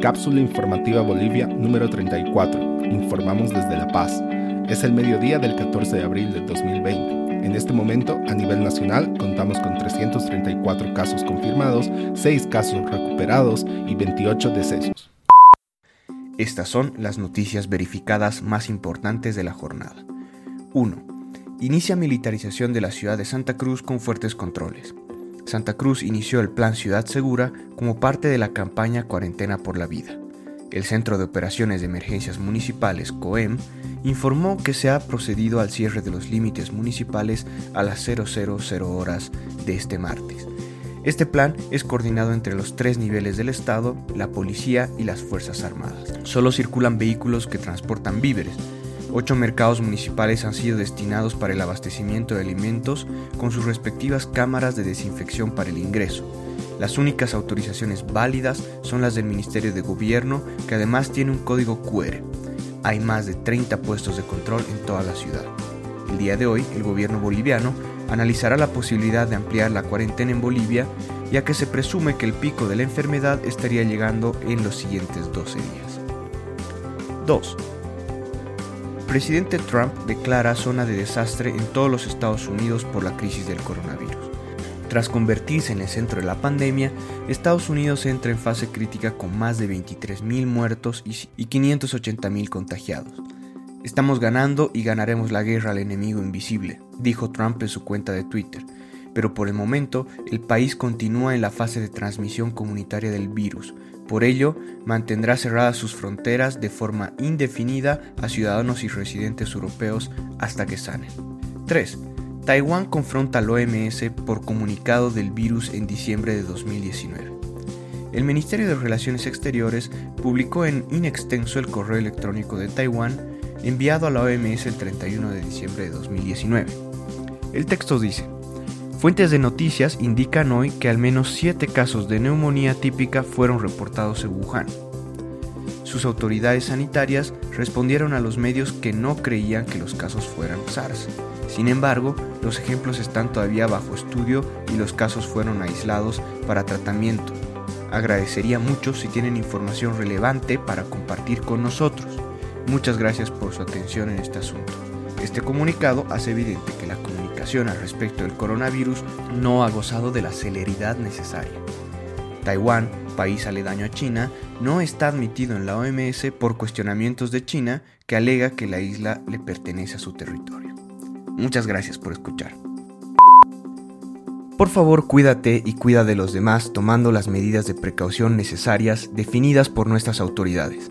Cápsula informativa Bolivia número 34. Informamos desde La Paz. Es el mediodía del 14 de abril de 2020. En este momento, a nivel nacional, contamos con 334 casos confirmados, 6 casos recuperados y 28 decesos. Estas son las noticias verificadas más importantes de la jornada. 1. Inicia militarización de la ciudad de Santa Cruz con fuertes controles. Santa Cruz inició el Plan Ciudad Segura como parte de la campaña Cuarentena por la Vida. El Centro de Operaciones de Emergencias Municipales, COEM, informó que se ha procedido al cierre de los límites municipales a las 000 horas de este martes. Este plan es coordinado entre los tres niveles del Estado, la policía y las Fuerzas Armadas. Solo circulan vehículos que transportan víveres, Ocho mercados municipales han sido destinados para el abastecimiento de alimentos con sus respectivas cámaras de desinfección para el ingreso. Las únicas autorizaciones válidas son las del Ministerio de Gobierno, que además tiene un código QR. Hay más de 30 puestos de control en toda la ciudad. El día de hoy, el gobierno boliviano analizará la posibilidad de ampliar la cuarentena en Bolivia, ya que se presume que el pico de la enfermedad estaría llegando en los siguientes 12 días. 2 presidente Trump declara zona de desastre en todos los Estados Unidos por la crisis del coronavirus. Tras convertirse en el centro de la pandemia, Estados Unidos entra en fase crítica con más de 23.000 muertos y 580.000 contagiados. Estamos ganando y ganaremos la guerra al enemigo invisible, dijo Trump en su cuenta de Twitter pero por el momento el país continúa en la fase de transmisión comunitaria del virus. Por ello, mantendrá cerradas sus fronteras de forma indefinida a ciudadanos y residentes europeos hasta que sanen. 3. Taiwán confronta al OMS por comunicado del virus en diciembre de 2019. El Ministerio de Relaciones Exteriores publicó en inextenso el correo electrónico de Taiwán enviado a la OMS el 31 de diciembre de 2019. El texto dice, Fuentes de noticias indican hoy que al menos 7 casos de neumonía típica fueron reportados en Wuhan. Sus autoridades sanitarias respondieron a los medios que no creían que los casos fueran SARS. Sin embargo, los ejemplos están todavía bajo estudio y los casos fueron aislados para tratamiento. Agradecería mucho si tienen información relevante para compartir con nosotros. Muchas gracias por su atención en este asunto. Este comunicado hace evidente que la comunicación al respecto del coronavirus no ha gozado de la celeridad necesaria. Taiwán, país aledaño a China, no está admitido en la OMS por cuestionamientos de China que alega que la isla le pertenece a su territorio. Muchas gracias por escuchar. Por favor, cuídate y cuida de los demás tomando las medidas de precaución necesarias definidas por nuestras autoridades.